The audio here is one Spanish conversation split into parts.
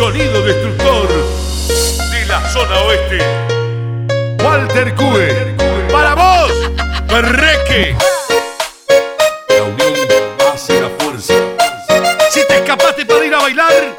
sonido destructor de la zona oeste. Walter Cue. Para vos, Perreque. La unión hace la fuerza. Si te escapaste para ir a bailar,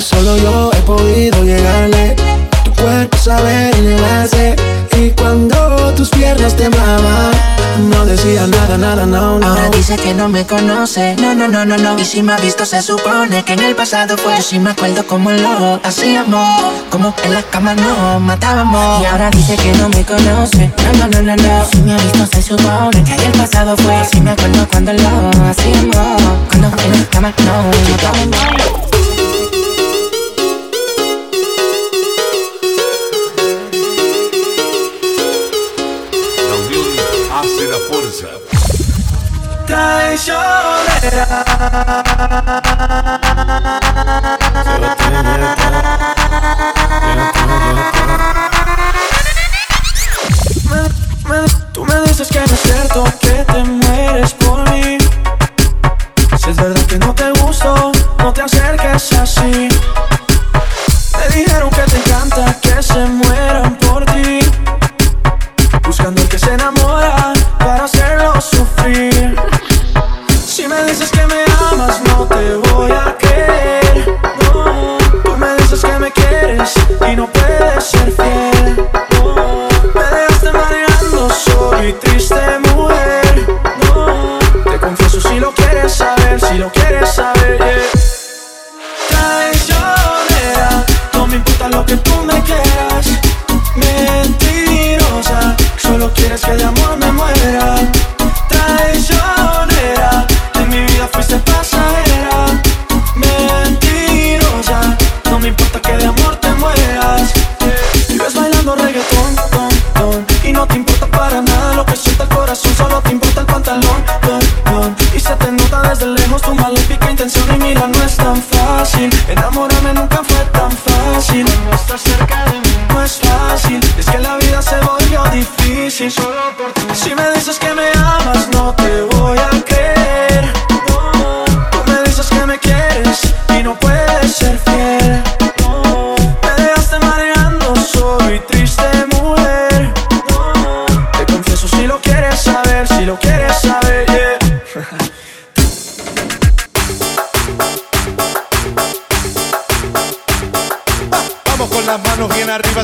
Solo yo he podido llegarle, tu cuerpo saber elevarse. Y cuando tus piernas temblaban, no decía nada, nada, no, no. Ahora dice que no me conoce, no, no, no, no, no. Y si me ha visto, se supone que en el pasado fue. Yo sí me acuerdo como lo hacíamos, como en la cama nos matábamos. Y ahora dice que no me conoce, no, no, no, no, no. Si me ha visto, se supone que en el pasado fue. Yo sí me acuerdo cuando lo hacíamos, cuando en las camas nos matábamos. traicionera. Me, me, tú me dices que no es cierto, que te mueres por mí. Si es verdad que no te gusto, no te acerques así. Me dijeron que te encanta, que se muere.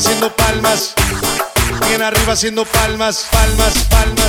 haciendo palmas. Bien arriba haciendo palmas, palmas, palmas.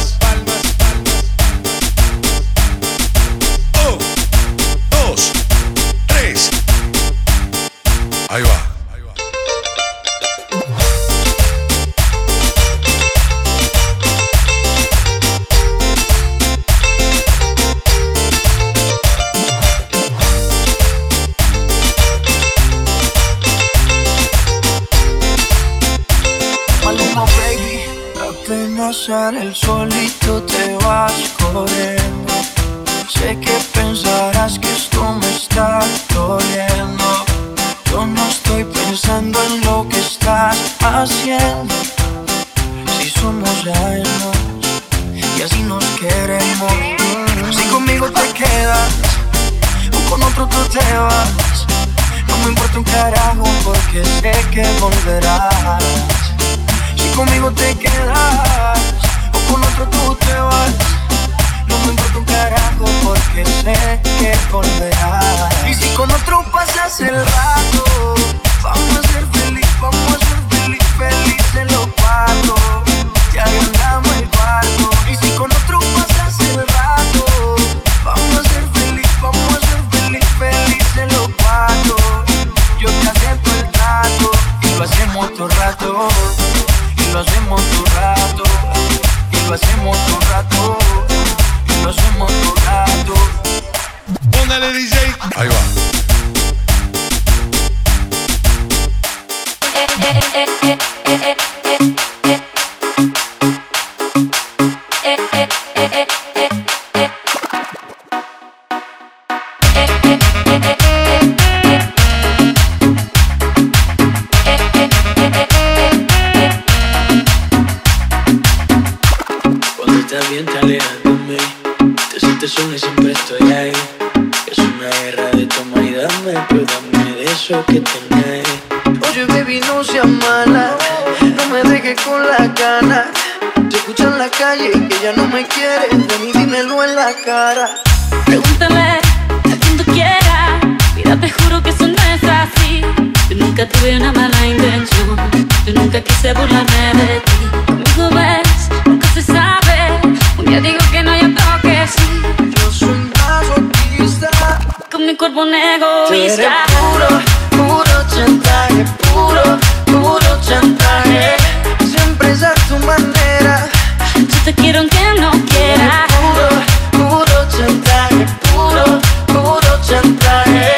egoísta. Eres puro, puro chantaje, puro, puro chantaje. Siempre es a tu manera. Yo te quiero aunque no quiera. Puro, puro chantaje, puro, puro chantaje.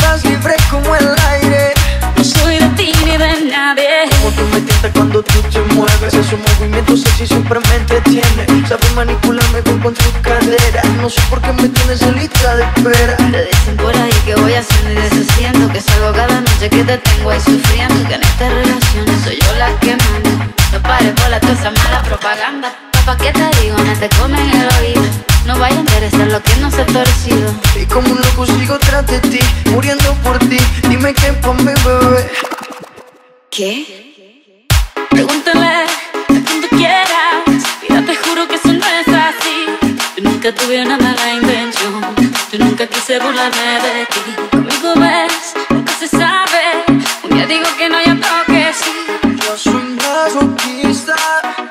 Vas libre como el aire. No soy de ti ni de nadie. Como tú me tientas cuando tú te mueves. Esos movimientos sexy siempre me entretiene. Sabes manipularme con, con tu cadera. No sé por qué me tienes en lista de espera. nunca tuve una mala intención. Yo nunca quise burlarme de ti. Conmigo ves, nunca se sabe. Un día digo que no, y otro que sí. Yo soy un masoquista.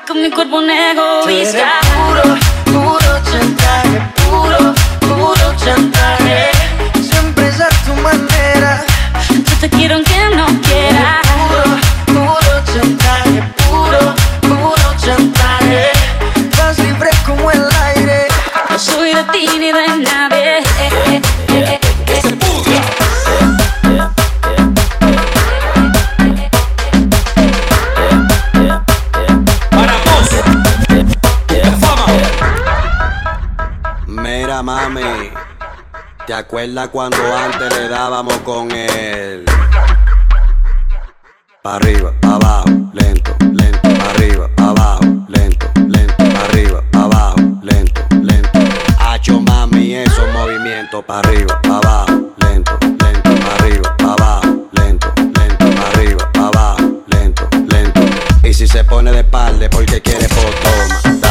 Con mi cuerpo un egoísta. acuerdas cuando antes le dábamos con él? Pa' arriba, pa' abajo, lento, lento, pa' arriba, pa' abajo, lento, lento, pa' arriba, pa' abajo, lento, lento. Hacho mami, esos movimientos, pa' arriba, pa' abajo, lento, lento, pa' arriba, pa' abajo, lento, lento, arriba, pa' abajo, lento, lento. Y si se pone de espalda porque quiere, pues toma.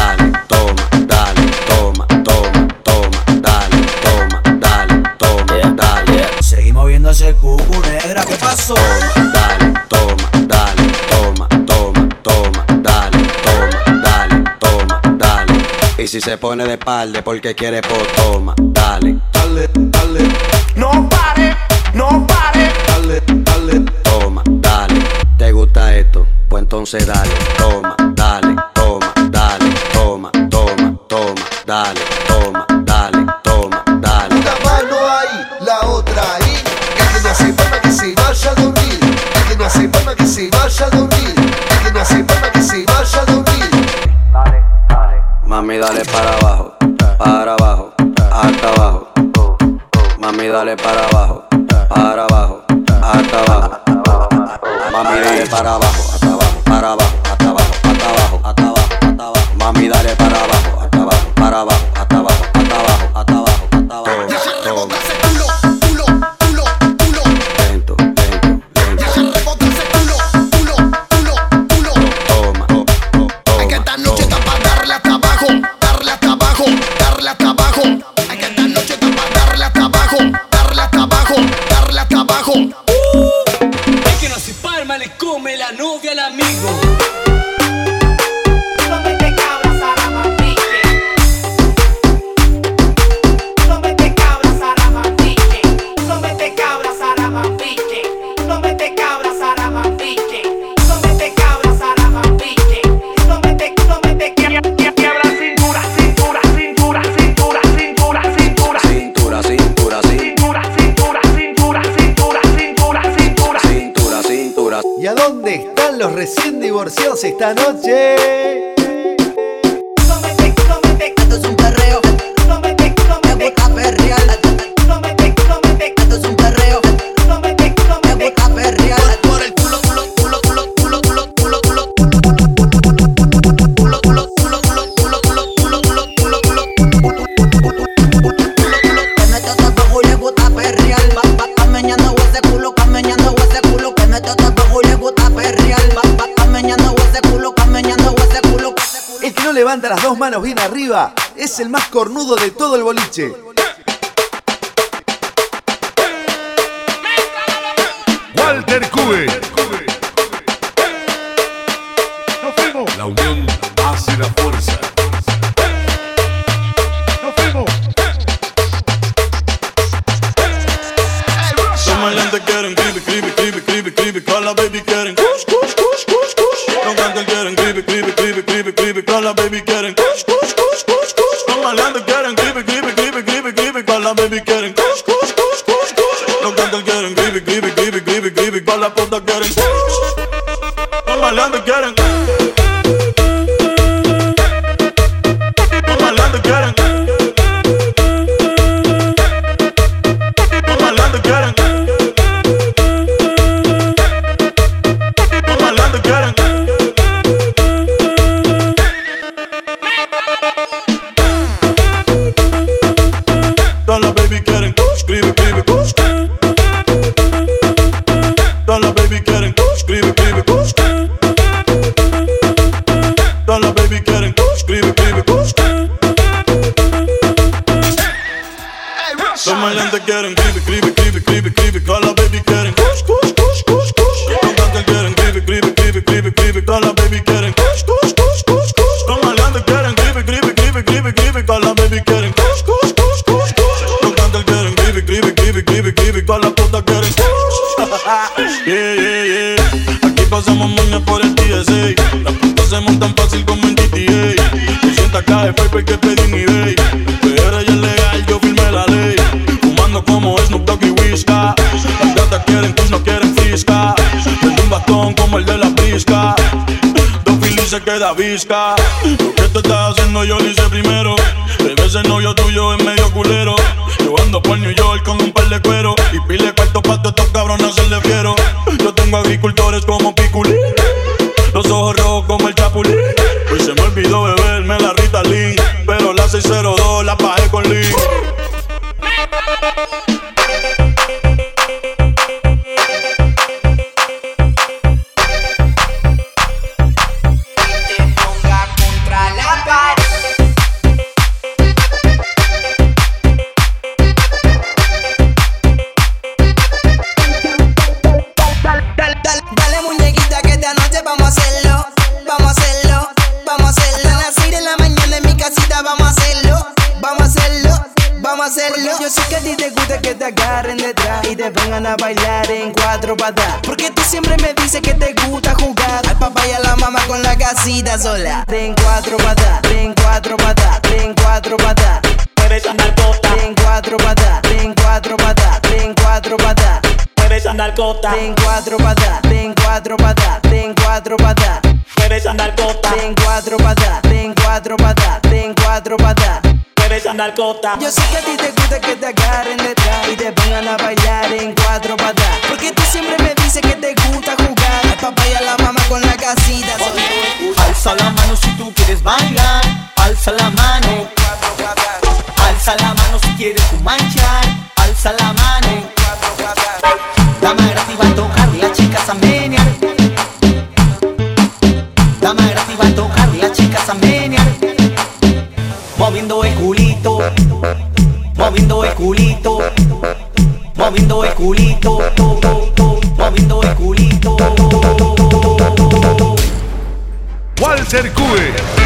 Toma, dale, toma, dale, toma, toma, toma, dale, toma, dale, toma, dale. Y si se pone de espalda porque quiere po, toma, dale, dale, dale. No pare, no pare. Dale, dale, toma, dale. ¿Te gusta esto? Pues entonces dale, toma. Vamos a hacerlo. Yo sé que a ti te gusta que te agarren detrás y te pongan a bailar en cuatro patas. Porque tú siempre me dices que te gusta jugar al papá y a la mamá con la casita sola. En cuatro patas, en cuatro patas, en cuatro patas. Puedes andar cota, En cuatro patas, en cuatro patas, en cuatro patas. puedes andar cota, En cuatro patas, en cuatro patas, en cuatro patas. puedes andar cota, En cuatro patas, en cuatro patas, en cuatro patas. Yo sé que a ti te gusta que te agarren detrás y te pongan a bailar en cuatro patas. Porque tú siempre me dices que te gusta jugar al papá y a la mamá con la casita. Alza la mano si tú quieres bailar, alza la mano, alza la mano si quieres tu manchar, alza la mano. Dama gratis va a tocar, las chicas a menear. Dama gratis va a tocar, las chicas a menear. Moviendo el moviendo el culito, moviendo el culito, moviendo el culito. Walter Cue.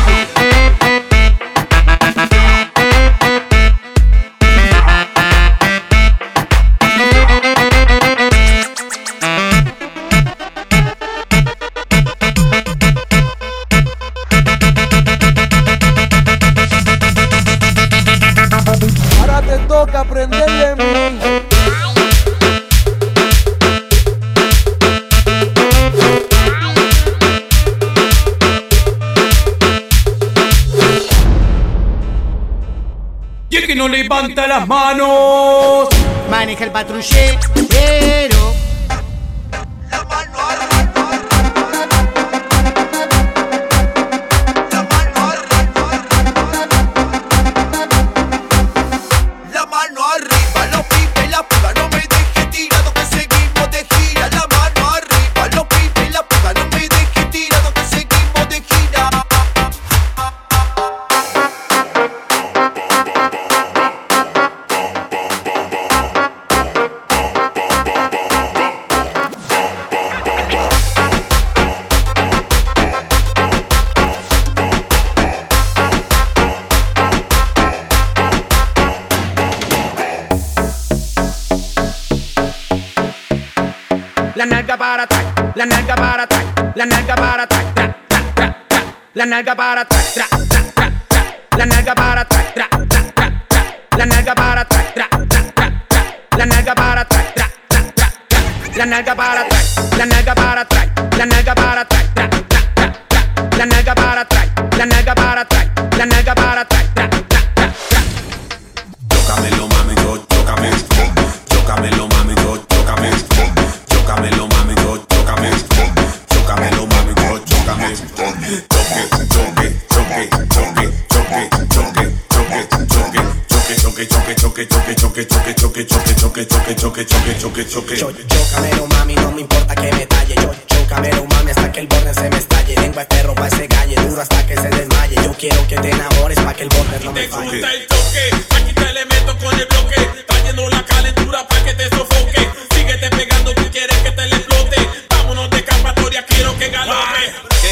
Levanta las manos, Maneja el patrullero. La nalga para atrás, la nalga para atrás, la nalga para atrás, tra, tra, tra, tra, la nalga para atrás, tra, tra, tra, tra, la nalga para atrás, tra, tra, tra, tra, la nalga para atrás, tra, tra, tra, tra, la nalga para atrás, tra, tra, tra, tra, la nalga para atrás, la nalga para atrás, la nalga para atrás, tra, tra, tra, tra, la nalga para atrás, la nalga para atrás, la nalga para atrás, choque, choque, choque, choque, choque, choque, choque, choque, choque, choque, choque, choque, choque, choque, choque. Chócamelo mami, no me importa que me talle Yo chócamelo mami hasta que el borde se me estalle Lengua de perro pa' ese galle, duro hasta que se desmaye Yo quiero que te enamores pa' que el borde no me falle el toque, aquí te le meto con el bloque. Trayendo la calentura para que te sofoque. Síguete pegando, tú quieres que te le explote. Vámonos de escapatoria, quiero que galope.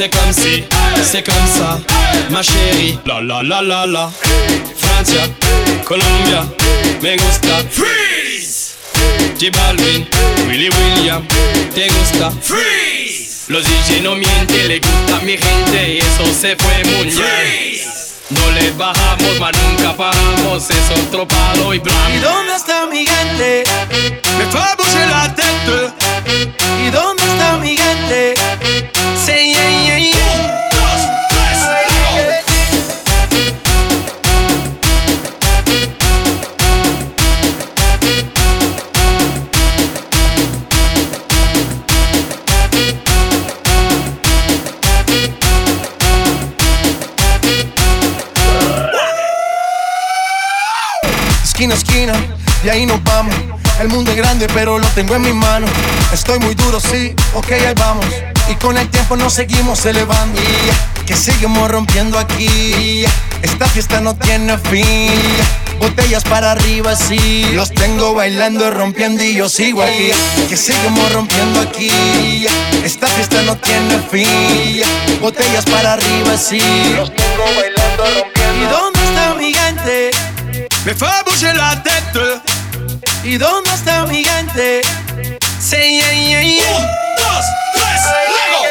C'est comme si, c'est comme ça, ma chérie. La la la la la. Francia, Colombia, me gusta. Freeze. J Balvin, Willy William, te gusta. Freeze. Los DJ no mienten, le gusta mi gente y eso se fue muy bien. No le bajamos, mas nunca paramos, es otro palo y blanco. ¿Y dónde está mi gente? Me bouger la tête. ¿Y dónde está mi gente? Say yeah, yeah, yeah. Esquina a esquina, y ahí nos vamos. El mundo es grande, pero lo tengo en mis manos. Estoy muy duro, sí, ok, ahí vamos. Y con el tiempo nos seguimos elevando. Que seguimos rompiendo aquí. Esta fiesta no tiene fin. Botellas para arriba, sí. Los tengo bailando, rompiendo y yo sigo aquí. Que seguimos rompiendo aquí. Esta fiesta no tiene fin. Botellas para arriba, sí. Los tengo bailando, Me fait bouger la tête. ¿Y dónde está mi gente? Say yeah, yeah, yeah. Un, dos, tres, luego.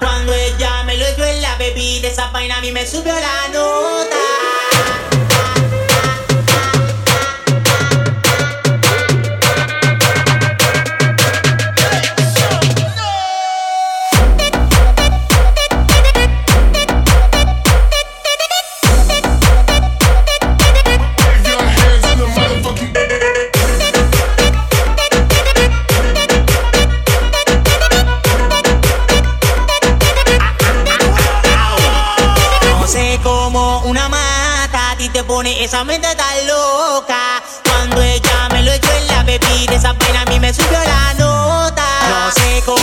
Cuando ella me lo dio en la bebida, esa vaina a mí me subió la nota. Esa mente tan loca. Cuando ella me lo echó en la bebida, esa pena a mí me subió la nota. No sé cómo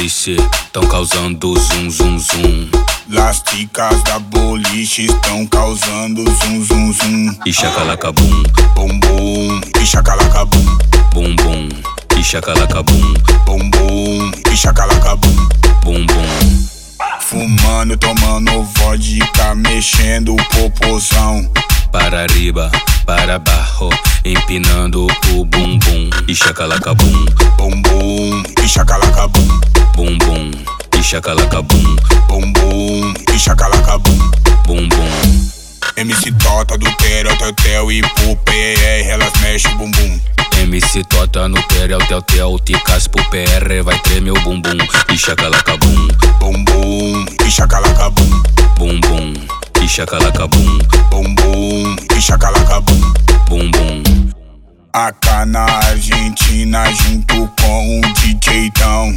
boliche tão causando zum zum zum. Las chicas da boliche estão causando zum zum zum. E chacalaca bum, Bum bum, e chacalaca bum. bum bum. E chacalaca bum, Bum bum, e chacalaca bum. bum bum. Fumando, tomando vodka, mexendo o popozão. Para arriba, para abaixo, empinando o bumbum. E chacalaca bum, Bum bum, e chacalaca bum. Bum bum. E chacalaca bum, Bum bum, e chacalaca bum. bum bum. MC Tota do Tero, Tetel e pro PR, elas mexem o bumbum. MC Tota no Terel, Tel Tel, Ticas pro PR, vai tremer o bumbum. E chacalaca bum, Bum bum, e chacalaca bum. bum bum. E chacalaca bum, Bum bum, e chacalaca bum. bum bum. Acá na Argentina, junto com o DJ Tão.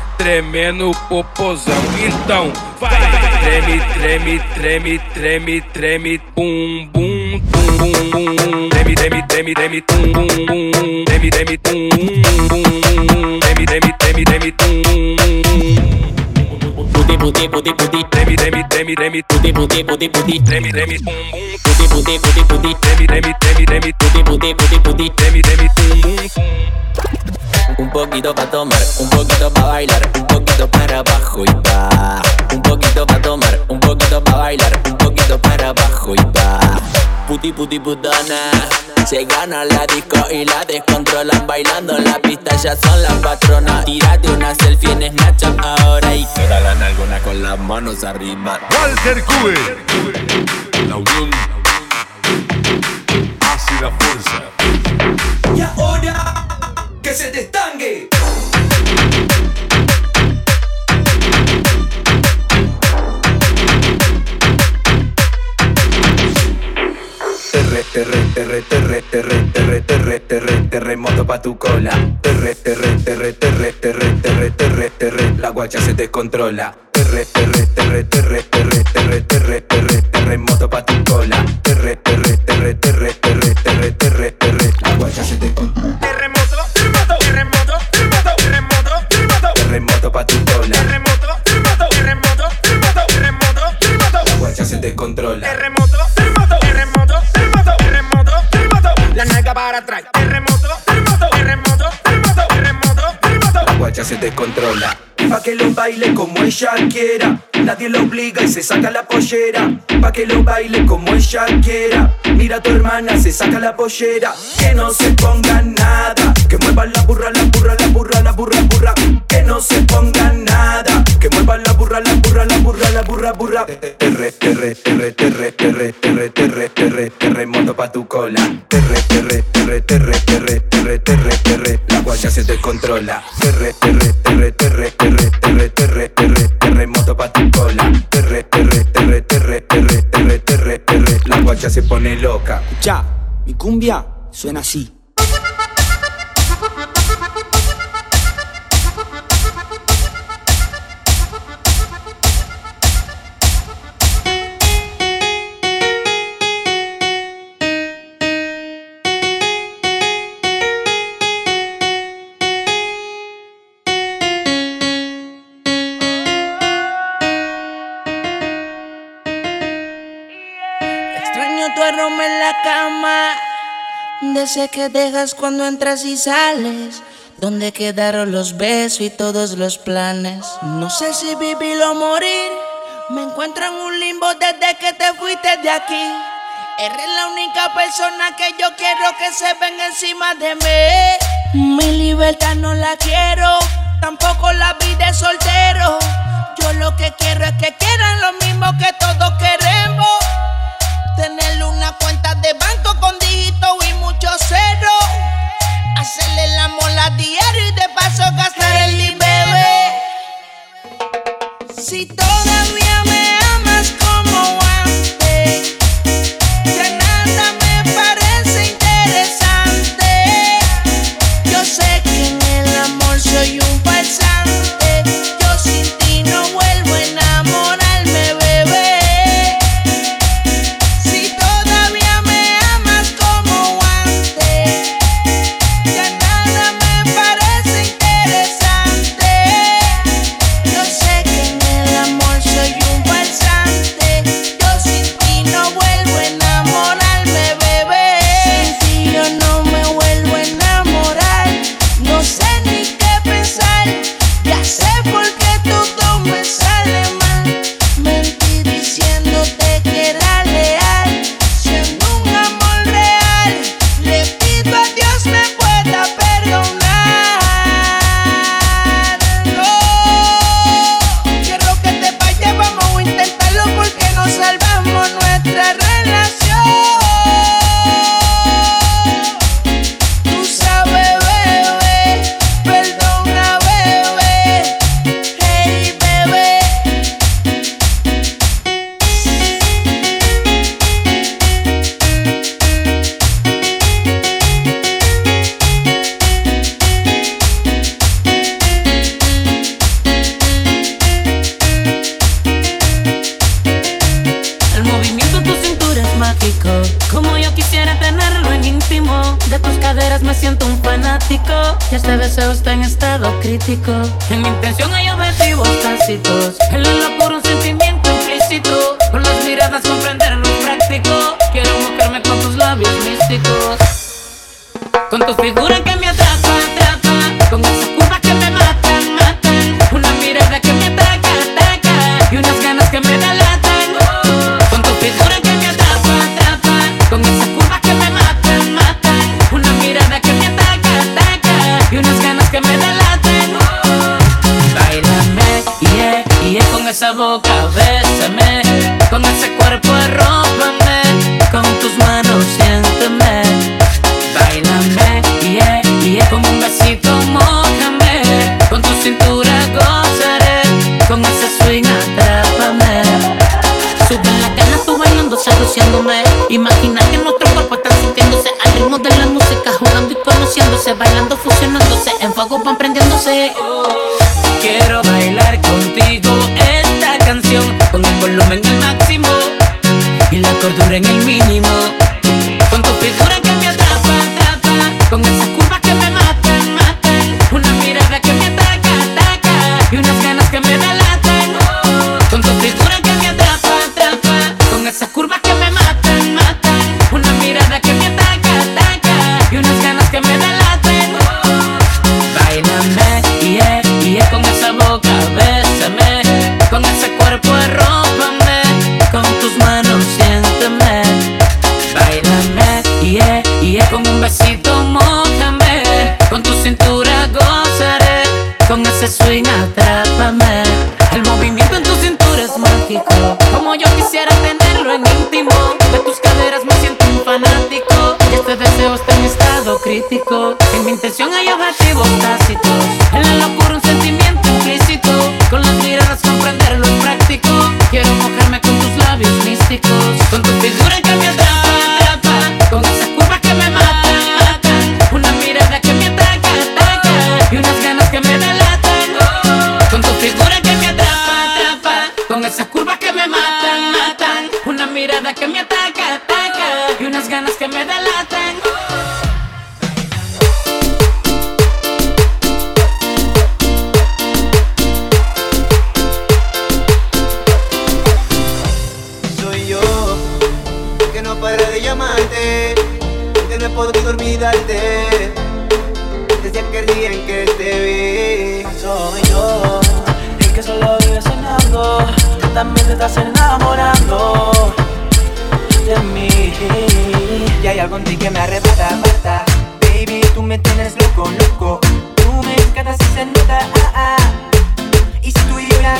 tremendo popozão. Então, vai! Treme, treme, treme, treme, treme, pum, bum, tum, bum, bum. Treme, treme, treme, treme, tum, bum, bum. Treme, treme, tum, bum, bum. Treme, treme, treme, treme, tum, bum, bum. Puti puti puti puti Treme, treme, treme, treme, puti puti puti puti treme, treme, pum, bum. puti puti puti puti Treme, treme, treme, treme, puti puti puti puti treme, treme, tum, bum, pum. Un poquito pa' tomar, un poquito pa' bailar, un poquito para abajo y va. Un poquito pa' tomar, un poquito pa' bailar, un poquito para abajo y va. Puti puti putona, se gana la disco y la descontrolan bailando en la pista, ya son las patronas. Tírate una selfie en Snapchat ahora y queda la nalgona con las manos arriba. Walter Cube. La unión hace la fuerza. Y ahora que se destangue. Terre, terre, terre, terre, terre, terre, terre, terre, terremoto pa' tu cola. Terre, terre, terre, terre, terre, terre, terre, terre, la guacha se descontrola. Terre, terre, terre, terre, terre, terre, terre, terre, terremoto pa' tu cola. Descontrola. Pa' que lo baile como ella quiera. Nadie lo obliga y se saca la pollera. Pa' que lo baile como ella quiera. Mira a tu hermana, se saca la pollera. Que no se ponga nada. Que mueva la burra, la burra, la burra, la burra, burra. Que no se ponga nada. La burra, burra. Terre, terre, terre, terre, terre, terre, terre, terre, terremoto pa' tu cola. Terre, terre, terre, terre, terre, terre, terre, terre, la guacha se descontrola. Terre, terre, terre, terre, terre, terre, terre, terre, terremoto pa' tu cola. Terre, terre, terre, terre, terre, terre, terre, terre, la guacha se pone loca. Escucha, mi cumbia suena así. Ese que dejas cuando entras y sales. Donde quedaron los besos y todos los planes. No sé si vivir o morir. Me encuentro en un limbo desde que te fuiste de aquí. Eres la única persona que yo quiero que se venga encima de mí. Mi libertad no la quiero, tampoco la vida de soltero. Y es con esa boca, bésame. Con ese cuerpo, arrópame. Con tus manos, siénteme. Bailame, y yeah, es con un besito, mojame. Con tu cintura, gozaré. Con ese swing, atrápame. Sube la cana, tú bailando, seduciéndome. Imagina que nuestro cuerpo está sintiéndose al ritmo de la música, jugando y conociéndose, bailando, fusionándose. En fuego van prendiéndose. Quiero Cordura en el mínimo.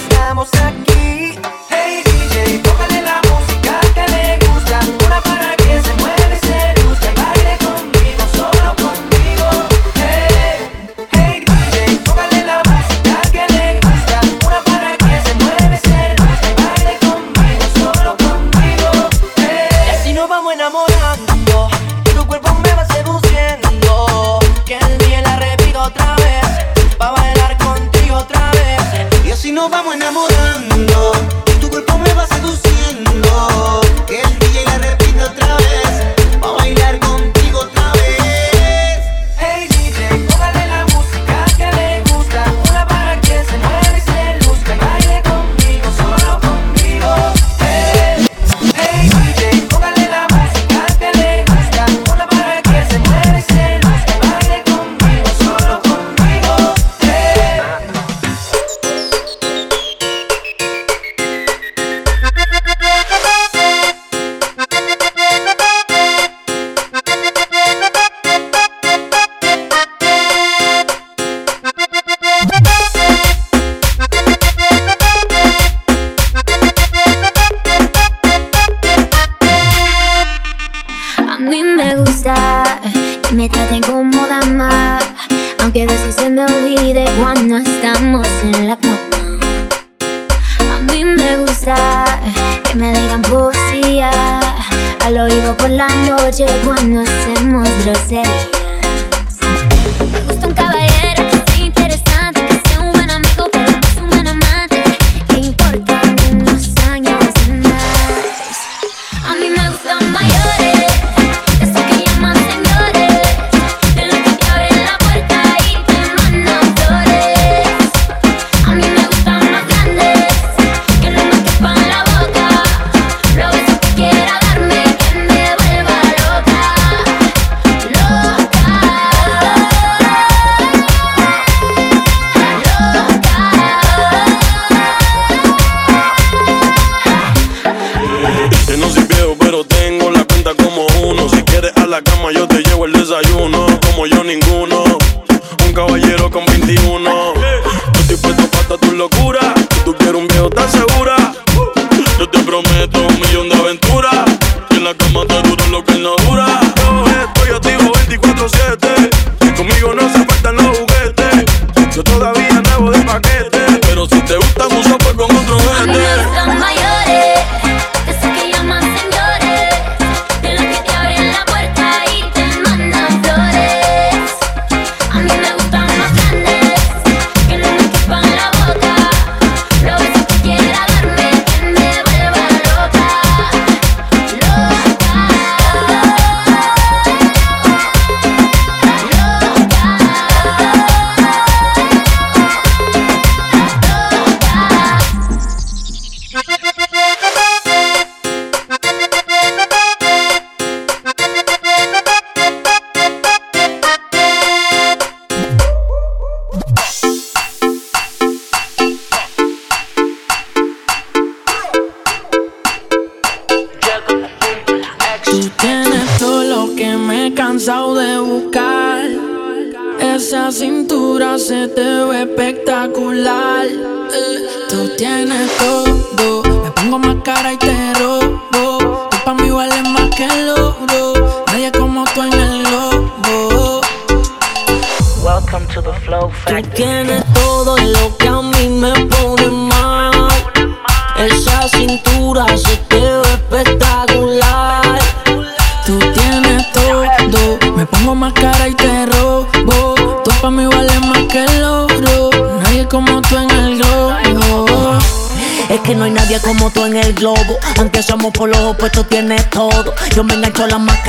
estamos aquí. Pero un viejo está segura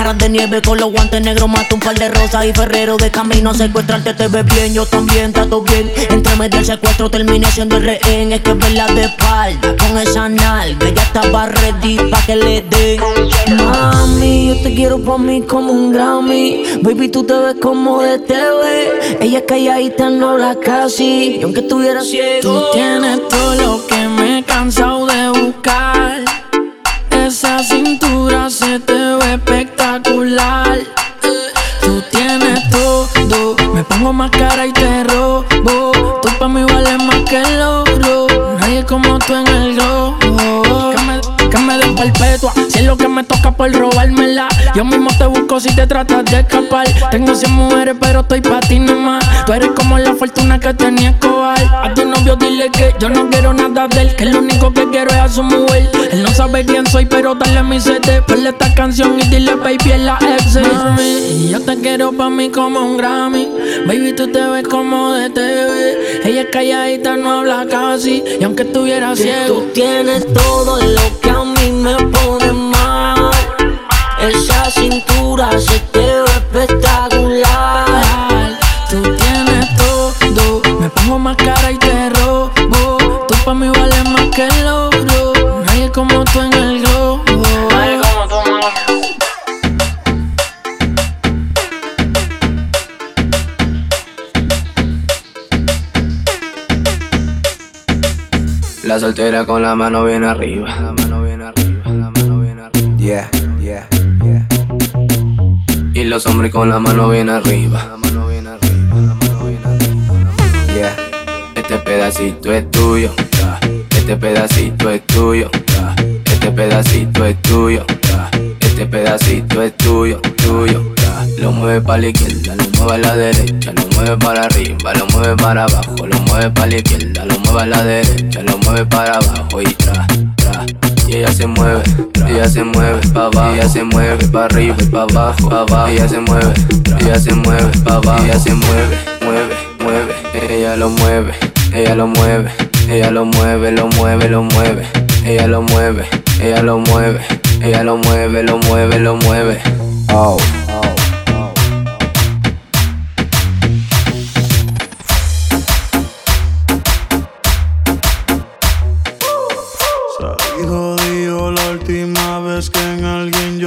de nieve con los guantes negros. Mato un par de rosas y ferrero de camino secuestrarte. Te ves bien, yo también, todo bien. Entre medio del secuestro terminé siendo el rehén. Es que verla de espalda con esa nalga. Ya estaba ready pa' que le dé. Mami, yo te quiero pa' mí como un Grammy. Baby, tú te ves como de TV. Ella es calladita, no habla casi. Y aunque estuviera ciego. Tú tienes todo lo que me he cansado como tú en el globo. Que me, que me den perpetua. Si es lo que me toca por robármela. Yo mismo te busco si te tratas de escapar. Tengo 100 mujeres, pero estoy pa' ti nomás. Tú eres como la fortuna que tenía Escobar. A tu novio dile que yo no quiero nada de él. Que lo único que quiero es a su mujer. Él no sabe quién soy, pero dale mi CD. Ponle esta canción y dile, baby, en la ex. Mami, yo te quiero pa' mí como un Grammy. Baby, tú te ves como de TV. Ella es calladita, no habla casi. Y aunque estuviera ciego, Tú tienes todo lo que a mí me pone mal. Esa cintura se te ve espectacular. Tú tienes todo, me pongo más cara y te robo. Tú pa' mí vales más que el oro. Nadie como tú en el globo. Nadie como tú, La soltera con la mano bien arriba. La mano bien arriba, la mano bien arriba. Yeah. Y los hombres con la mano bien arriba. Yeah. Este pedacito es tuyo. Este pedacito es tuyo. Este pedacito es tuyo. Este pedacito es tuyo, tuyo. Lo mueve para la izquierda, lo mueve a la derecha, lo mueve para arriba, lo mueve para abajo, lo mueve para la izquierda, lo mueve a la derecha, lo mueve para abajo y tra, tra. Ella se mueve, ella se mueve para abajo, ella se mueve para arriba para abajo, pa' abajo, ella se mueve, ella se mueve para abajo, ella se mueve, mueve, mueve, ella lo mueve, ella lo mueve, ella lo mueve, lo mueve, lo mueve, ella lo mueve, ella lo mueve, ella lo mueve, lo mueve, lo mueve. Oh, Salí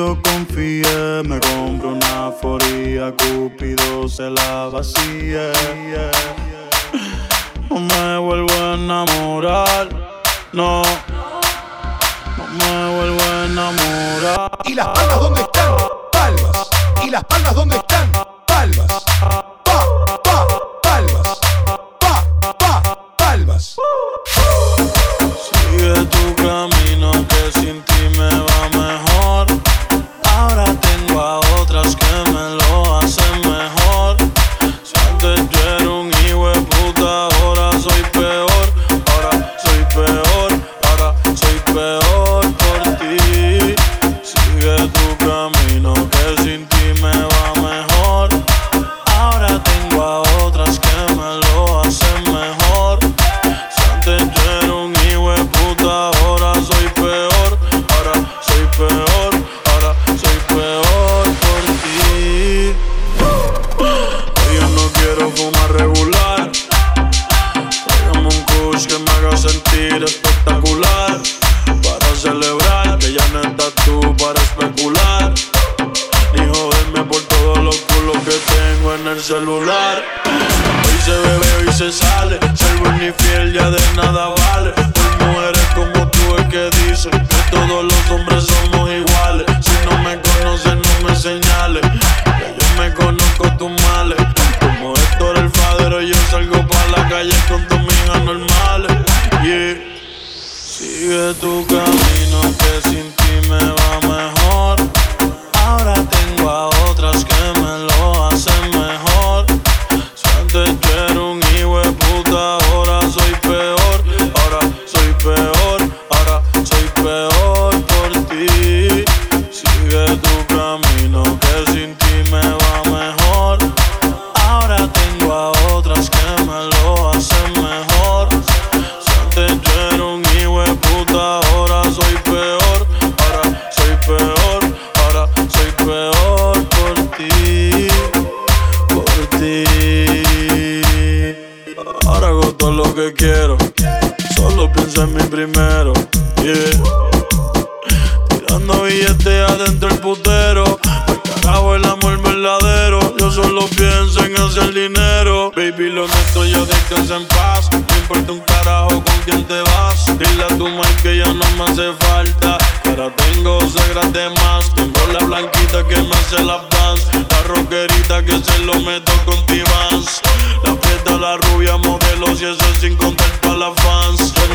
yo confié. Me compro una foría, Cupido se la vacía. No me vuelvo a enamorar, no. No me vuelvo a enamorar. ¿Y las palmas dónde están? Palmas. ¿Y las palmas dónde están? Palmas. Pa, pa, palmas. Pa, pa, palmas.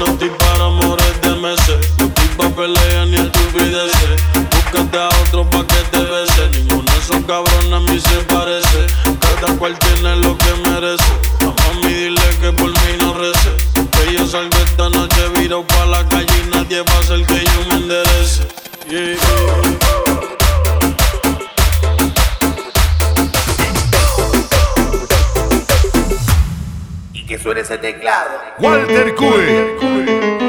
No estoy para amores de meses. No culpa pelea ni estupideces. Búscate a otro pa' que te beses, Ninguno de esos cabrones a mí se parece. Cada cual tiene lo que merece. A mami dile que por mí no rece. Que yo salgo esta noche viro pa' la calle y nadie va a hacer que yo me enderece. suene ese teclado. Walter Cue.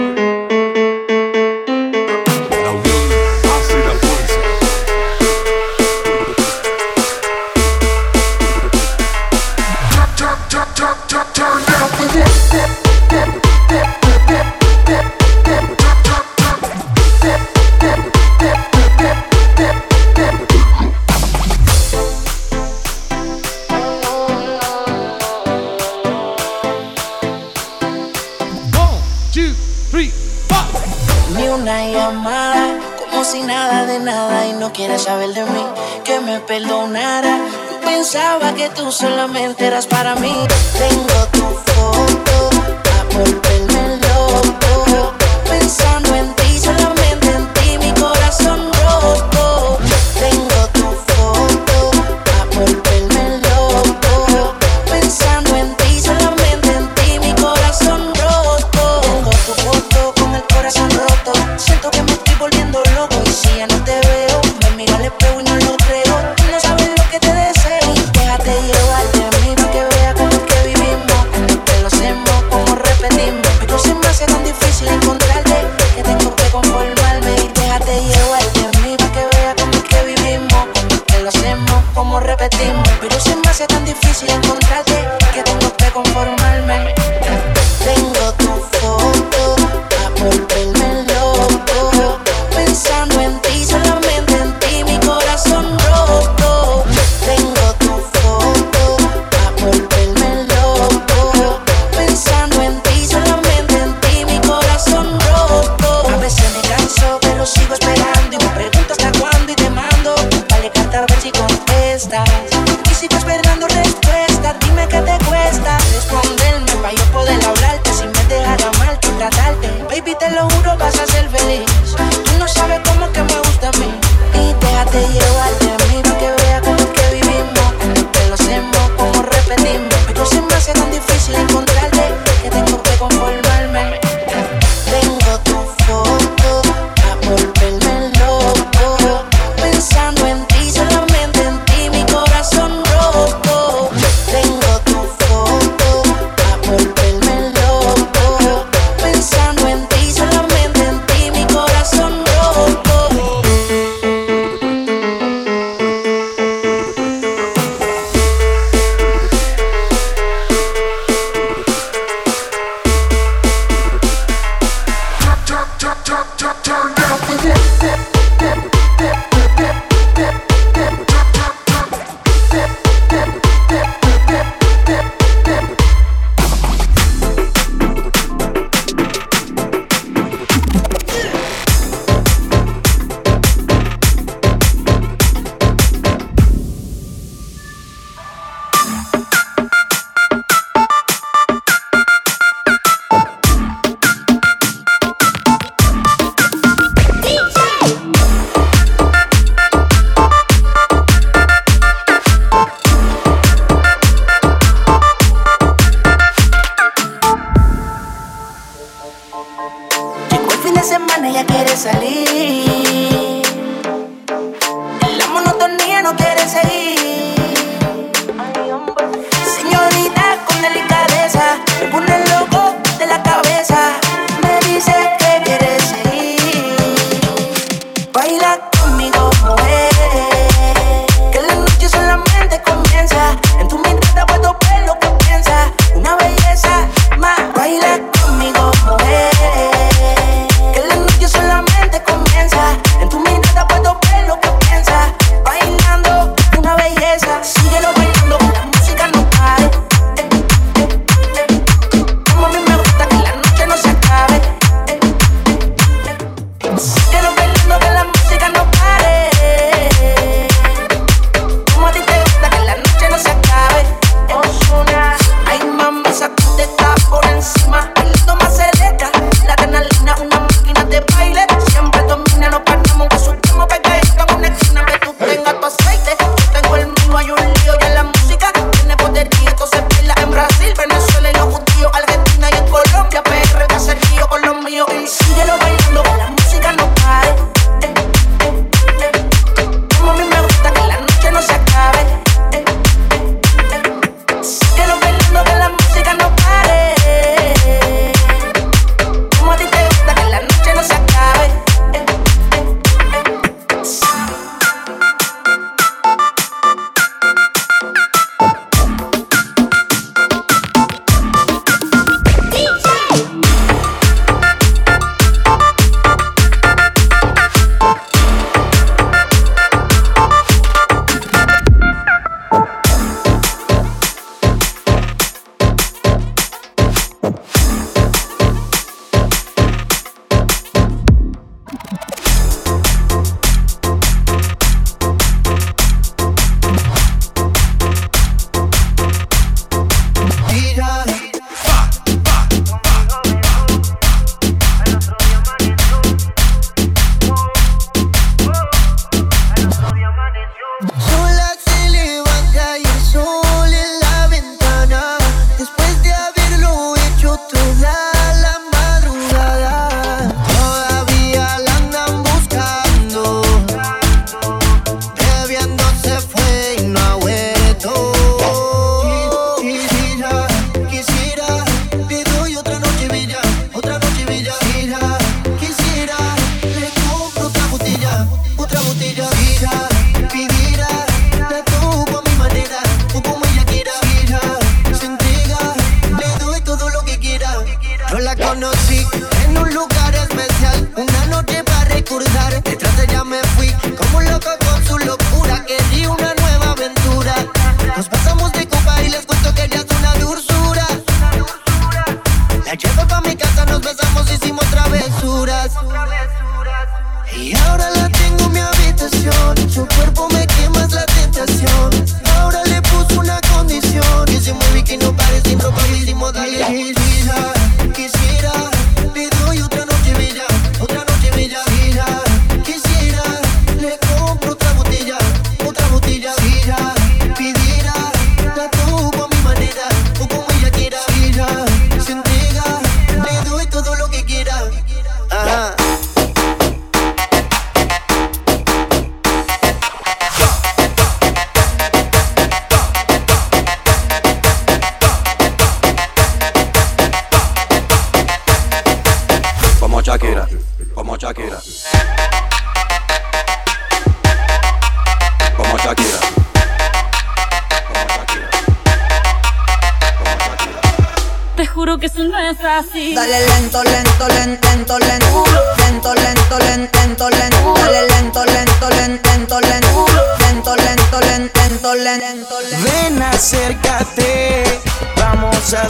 solamente eras para mí. baby, te lo juro, vas a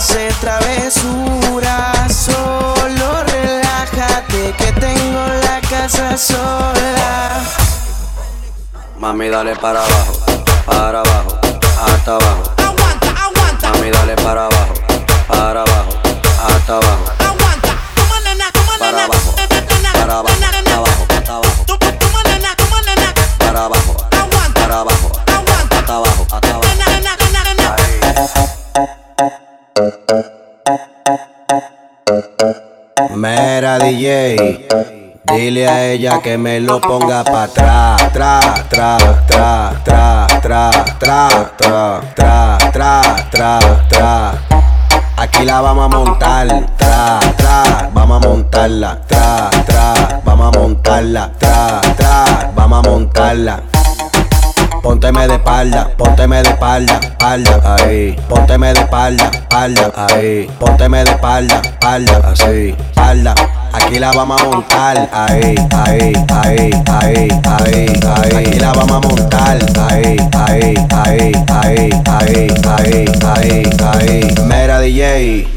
hace travesuras. Solo relájate que tengo la casa sola. Mami, dale para abajo, para abajo, hasta abajo Dile a ella que me lo ponga pa' atrás, tra, tra, tra, tra, tra, tra, tra, tra, tra, tra, tra. Aquí la vamos a montar, tra, tra, vamos a montarla, tra, tra, vamos a montarla, tra, tra, vamos a montarla. Pónteme de espalda, pónteme de espalda, espalda, ahí. Pónteme de espalda, espalda, ahí. Pónteme de espalda, espalda, así, espalda. Aquí la vamos a montar, ahí, ahí, ahí, ahí, ahí, ahí. Aquí la vamos a montar, ahí, ahí, ahí, ahí, ahí, ahí, ahí, ahí. Mera DJ.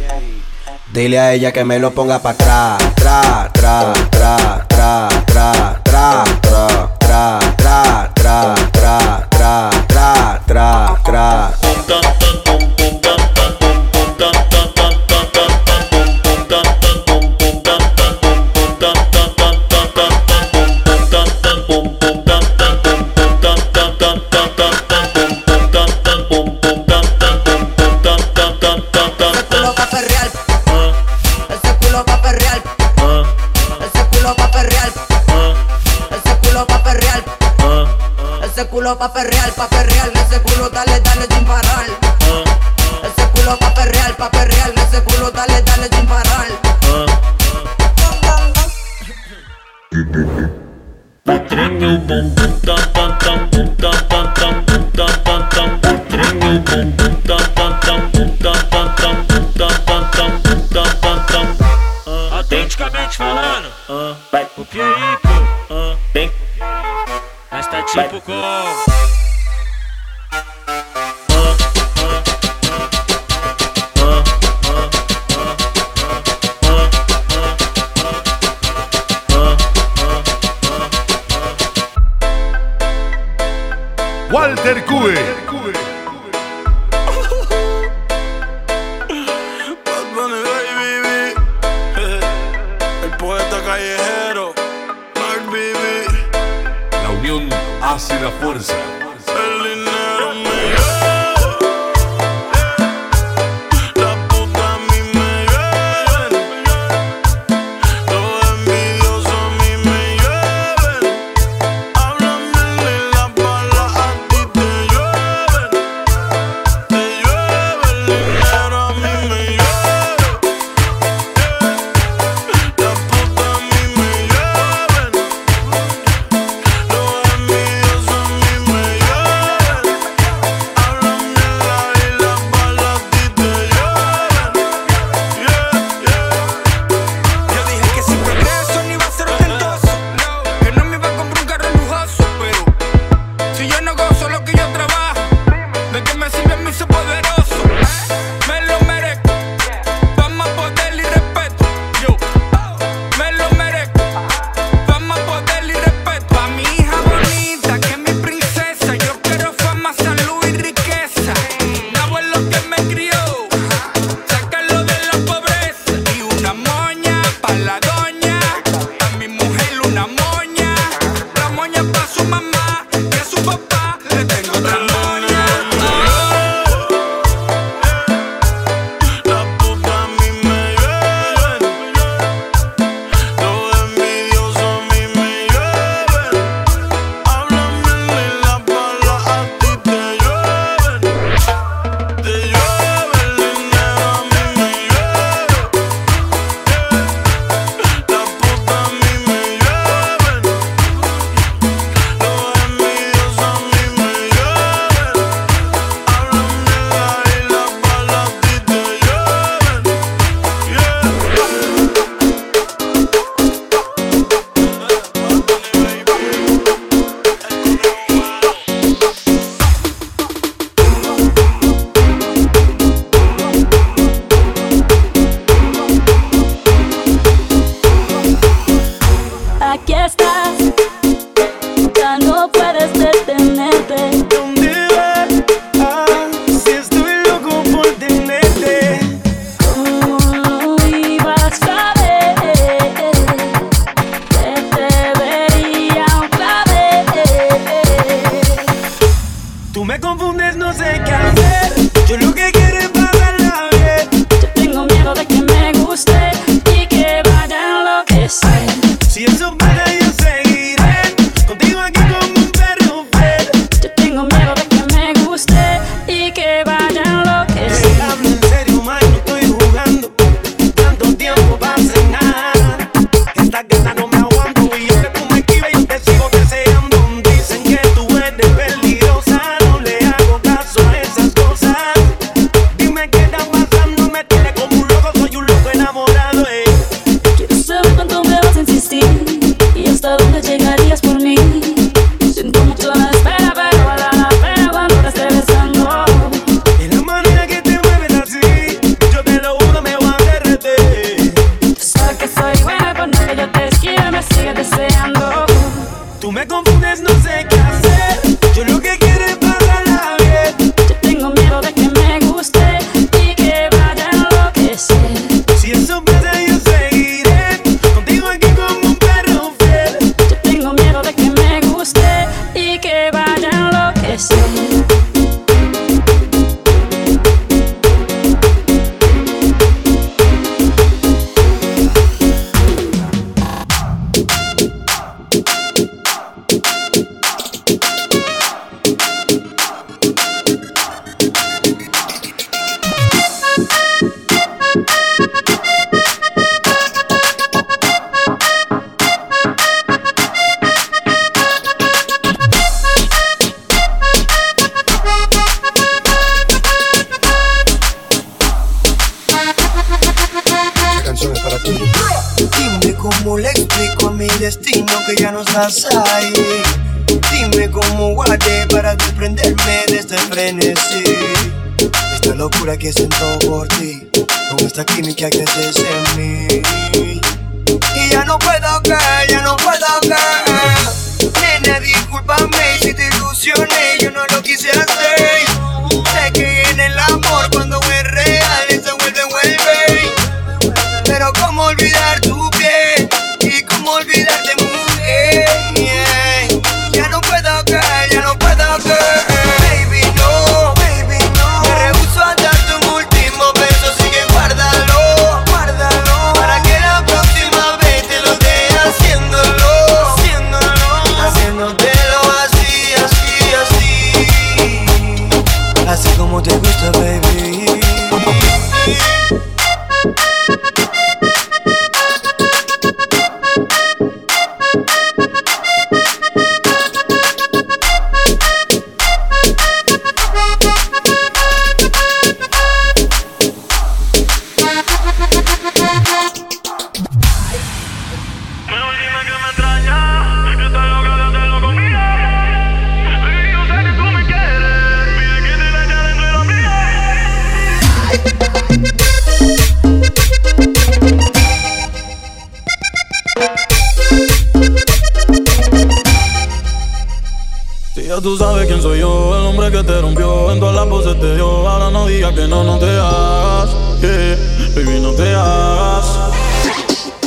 Dile a ella que me lo ponga para atrás, tra, tra, tra, tra, tra, tra, tra, tra, tra, tra, tra, tra, tra, tra, tra.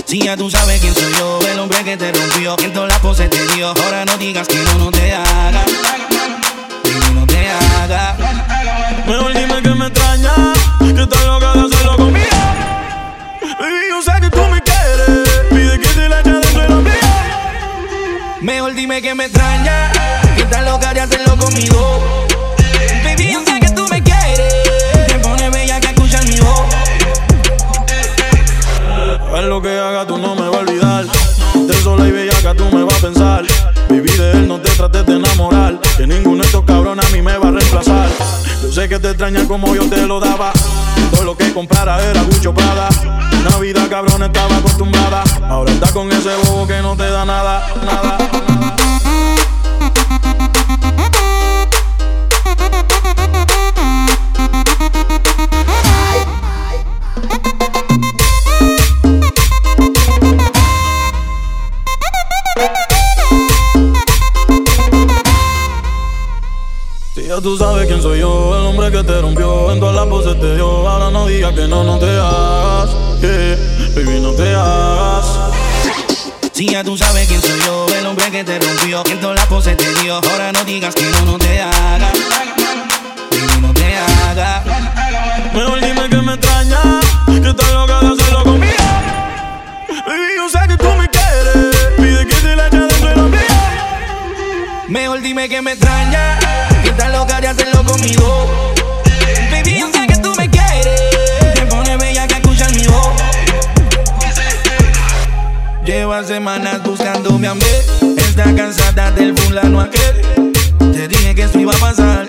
Si ya tú sabes quién soy yo, el hombre que te rompió, que en todas las poses te dio. Ahora no digas que no, no te hagas. Baby, no te hagas. Mejor dime que me extrañas, que estás loca de hacerlo conmigo. Baby, yo sé que tú me quieres, pide que te la eche dentro de la mía. Mejor dime que me extraña, que estás loca de hacerlo conmigo. Lo que haga, tú no me vas a olvidar. De sola y bellaca tú me vas a pensar. Viví de él, no te trates de enamorar. Que ninguno de estos cabrones a mí me va a reemplazar. Yo sé que te extraña como yo te lo daba. Todo lo que comprara era Gucci o Prada. Una vida cabrón estaba acostumbrada. Ahora está con ese bobo que no te da nada, nada. Tú sabes quién soy yo, el hombre que te rompió, en todas las poses te dio. Ahora no digas que no, no te hagas. Yeah, baby, no te hagas. Si ya tú sabes quién soy yo, el hombre que te rompió, en todas las poses te dio. Ahora no digas que no, no te hagas. Baby, no te hagas. Mejor dime que me extrañas, que estás loca de hacerlo conmigo. Baby, yo sé que tú me quieres, pide que te la eche dentro de la mía. Mejor dime que me extraña, conmigo. Baby, yo sé que tú me quieres. Te pone bella que escuchar mi voz. Lleva semanas buscándome a mí. Está cansada del fulano aquel. Te dije que esto iba a pasar.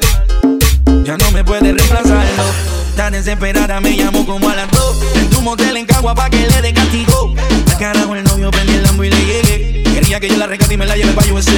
Ya no me puede reemplazarlo. Tan desesperada me llamó como a. En tu motel en Cagua pa' que le dé castigo. Carajo el novio prendí el lambo y le llegué. Quería que yo la rescate y me la lleve pa' USA.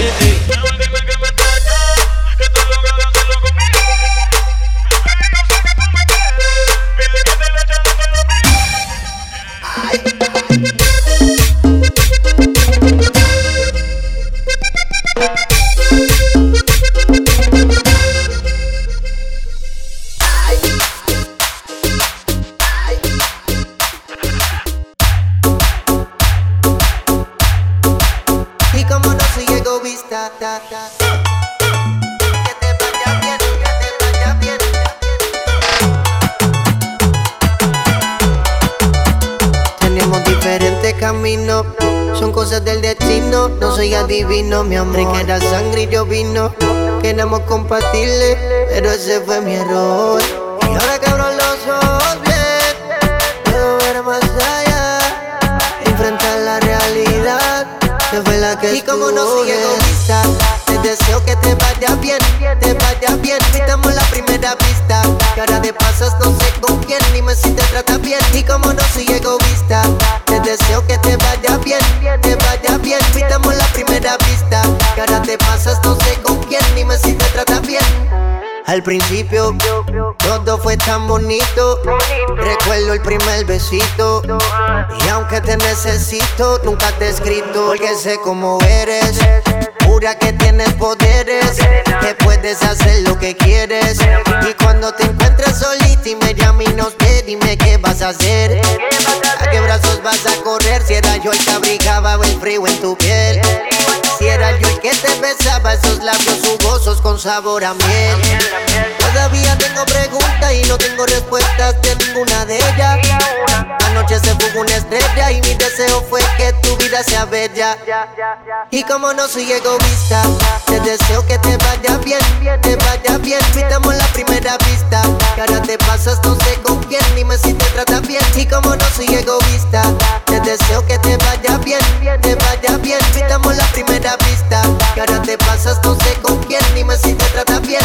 Tenemos diferentes caminos, son cosas del destino. No soy adivino, mi amor. Que era sangre y yo vino. Queremos compartirle, pero ese fue mi error. Y ahora que abro los ojos bien, puedo ver más allá, enfrentar la realidad que fue la que Y como no sigue conmigo te deseo que te vaya bien, te vaya bien. Quitamos la primera pista, que ahora de pasas no sé con quién, dime si te trata bien. Y como no soy egoísta, te deseo que te vaya bien, te vaya bien. Quitamos la primera pista, que ahora te pasas no sé con quién, dime si te trata bien. Al principio todo fue tan bonito. Recuerdo el primer besito. Y aunque te necesito, nunca te he escrito. Porque sé cómo eres. Que tienes poderes. Que puedes hacer lo que quieres. Y cuando te encuentres solita y me llames y nos ve, dime qué vas a hacer. ¿A qué brazos vas a correr? Si era yo el que abrigaba el frío en tu piel. Si era yo el que te besaba esos labios jugosos con sabor a miel. Todavía tengo preguntas y no tengo respuestas de ninguna de ellas. Anoche se fugó una estrella y mi deseo fue que tu vida sea bella. Y como no soy egoísta, te deseo que te vaya bien, te vaya bien. Quitamos la primera vista, que ahora te pasas no sé con quién, dime si te trata bien. Y como no soy egoísta, te deseo que te vaya bien, te vaya bien. Quitamos la primera vista, que ahora te pasas no sé con quién, dime si te trata bien.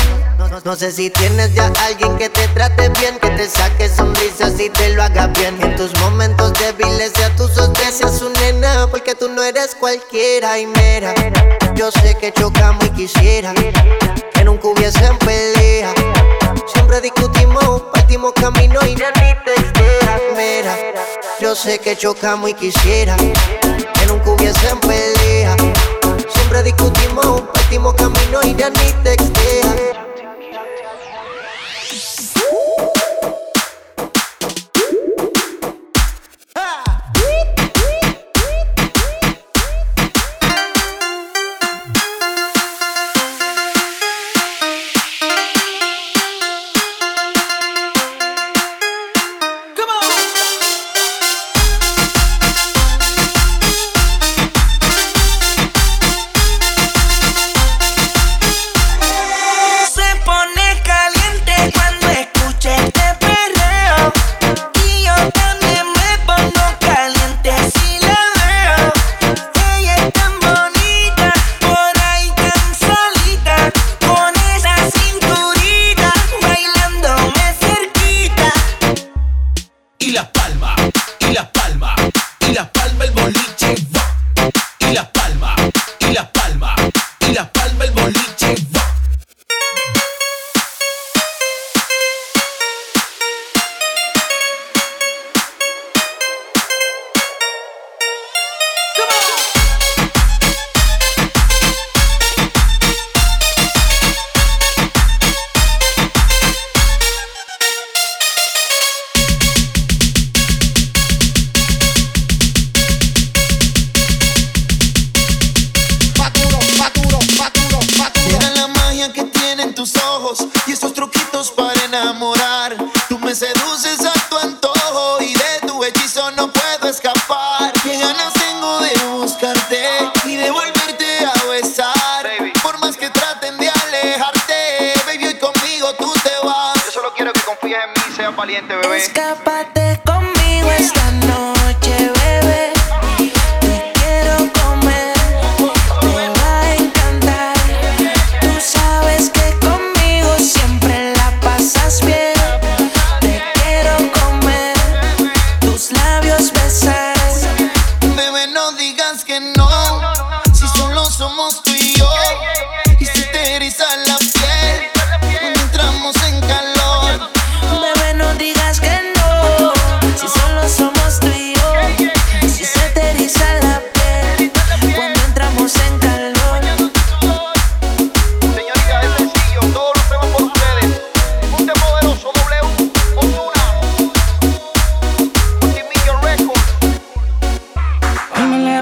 No, sé si tienes ya alguien que te trate bien, que te saque sonrisas y te lo haga bien. En momentos débiles sea tu sostén, seas su nena, porque tú no eres cualquiera y mera. Yo sé que chocamos y quisiera que nunca hubiesen pelea. Siempre discutimos, partimos camino y ya ni te esperas, mera. Yo sé que chocamos y quisiera que nunca hubiesen pelea. Siempre discutimos, partimos camino y ya ni te esperas.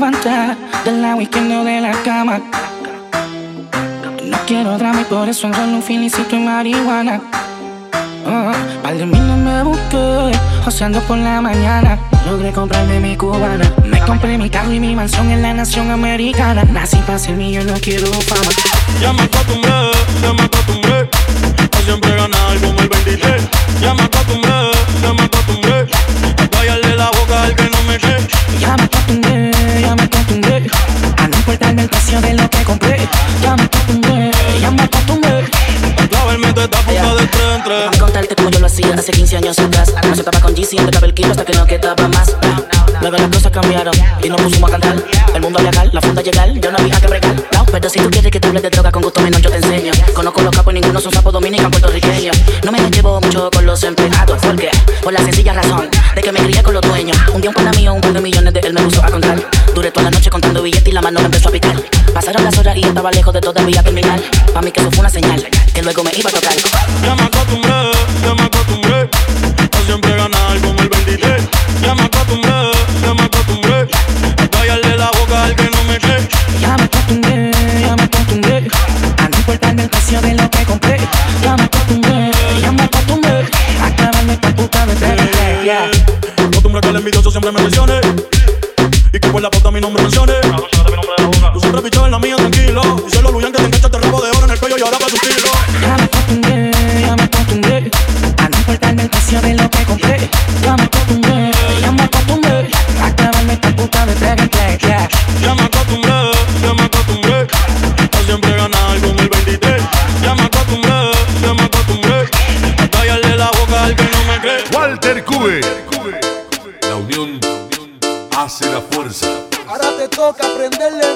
Levanté del la weekend de la cama. No quiero drama y por eso enrollo un filicito y marihuana. Oh, par de miles me busqué, joseando por la mañana. Logré comprarme mi cubana. Me compré mi carro y mi mansión en la nación americana. Nací para ser mío, no quiero fama. Ya me acostumbré, ya me acostumbré A siempre ganar como el 23 Ya me acostumbré, ya me al que no me cree Ya me acostumbré, ya me acostumbré A no importarme el precio de lo que compré. Ya me acostumbré, ya me acostumbré. A clavarme toda esta puta de tres en tres Déjame contarte como yo lo hacía hace 15 años atrás. No se estaba con G, empezaba el kilo hasta que no quedaba más. Luego las cosas cambiaron y nos pusimos a cantar. El mundo legal, la funda llegar, yo no había que bregar. No, pero si tú quieres que te hable de droga con gusto menos, yo te enseño. Conozco los capos y ninguno son sapos dominican puertorriqueños. Llevo mucho con los empleados, porque por la sencilla razón de que me crié con los dueños. Un día un pana mío, un par de millones de él me puso a contar. Duré toda la noche contando billetes y la mano me empezó a picar. Pasaron las horas y estaba lejos de todavía terminar. Pa' mí que eso fue una señal, que luego me iba a tocar. Ya me acostumbré, ya me acostumbré A siempre ganar como el 23 Ya me acostumbré, ya me acostumbré A callarle la boca al que no me cree Ya me acostumbré, ya me acostumbré A no importarme el precio de lo siempre me lesione Y que por la puta mi nombre mencione. Tú siempre pichas en la mía tranquilo. Y se lo luyan que te engancha este rabo de oro en el cuello y ahora pa' tu estilo Ya me acostumbré, ya me acostumbré. A no importarme el precio de lo que compré. Ya me acostumbré, ya me acostumbré. A clavarme esta puta de tres yeah. Ya me acostumbré, ya me acostumbré. A siempre ganar como el 23 Ya me acostumbré, ya me acostumbré. A callarle la boca al que no me cree. Walter Cube. Ahora te toca aprenderle a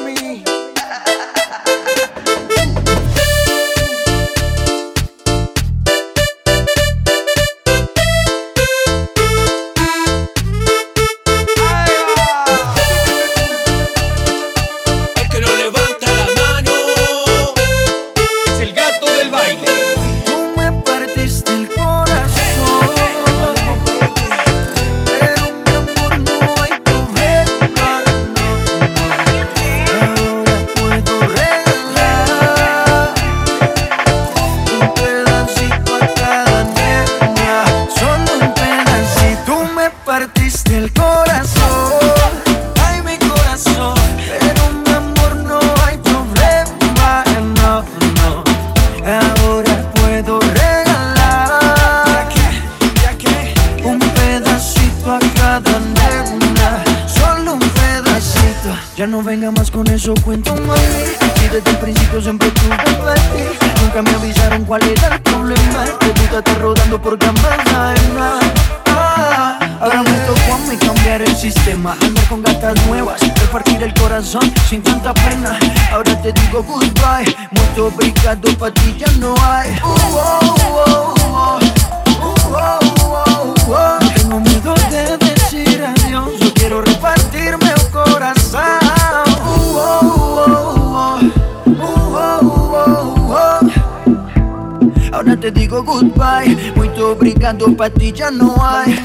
para ti ya no hay.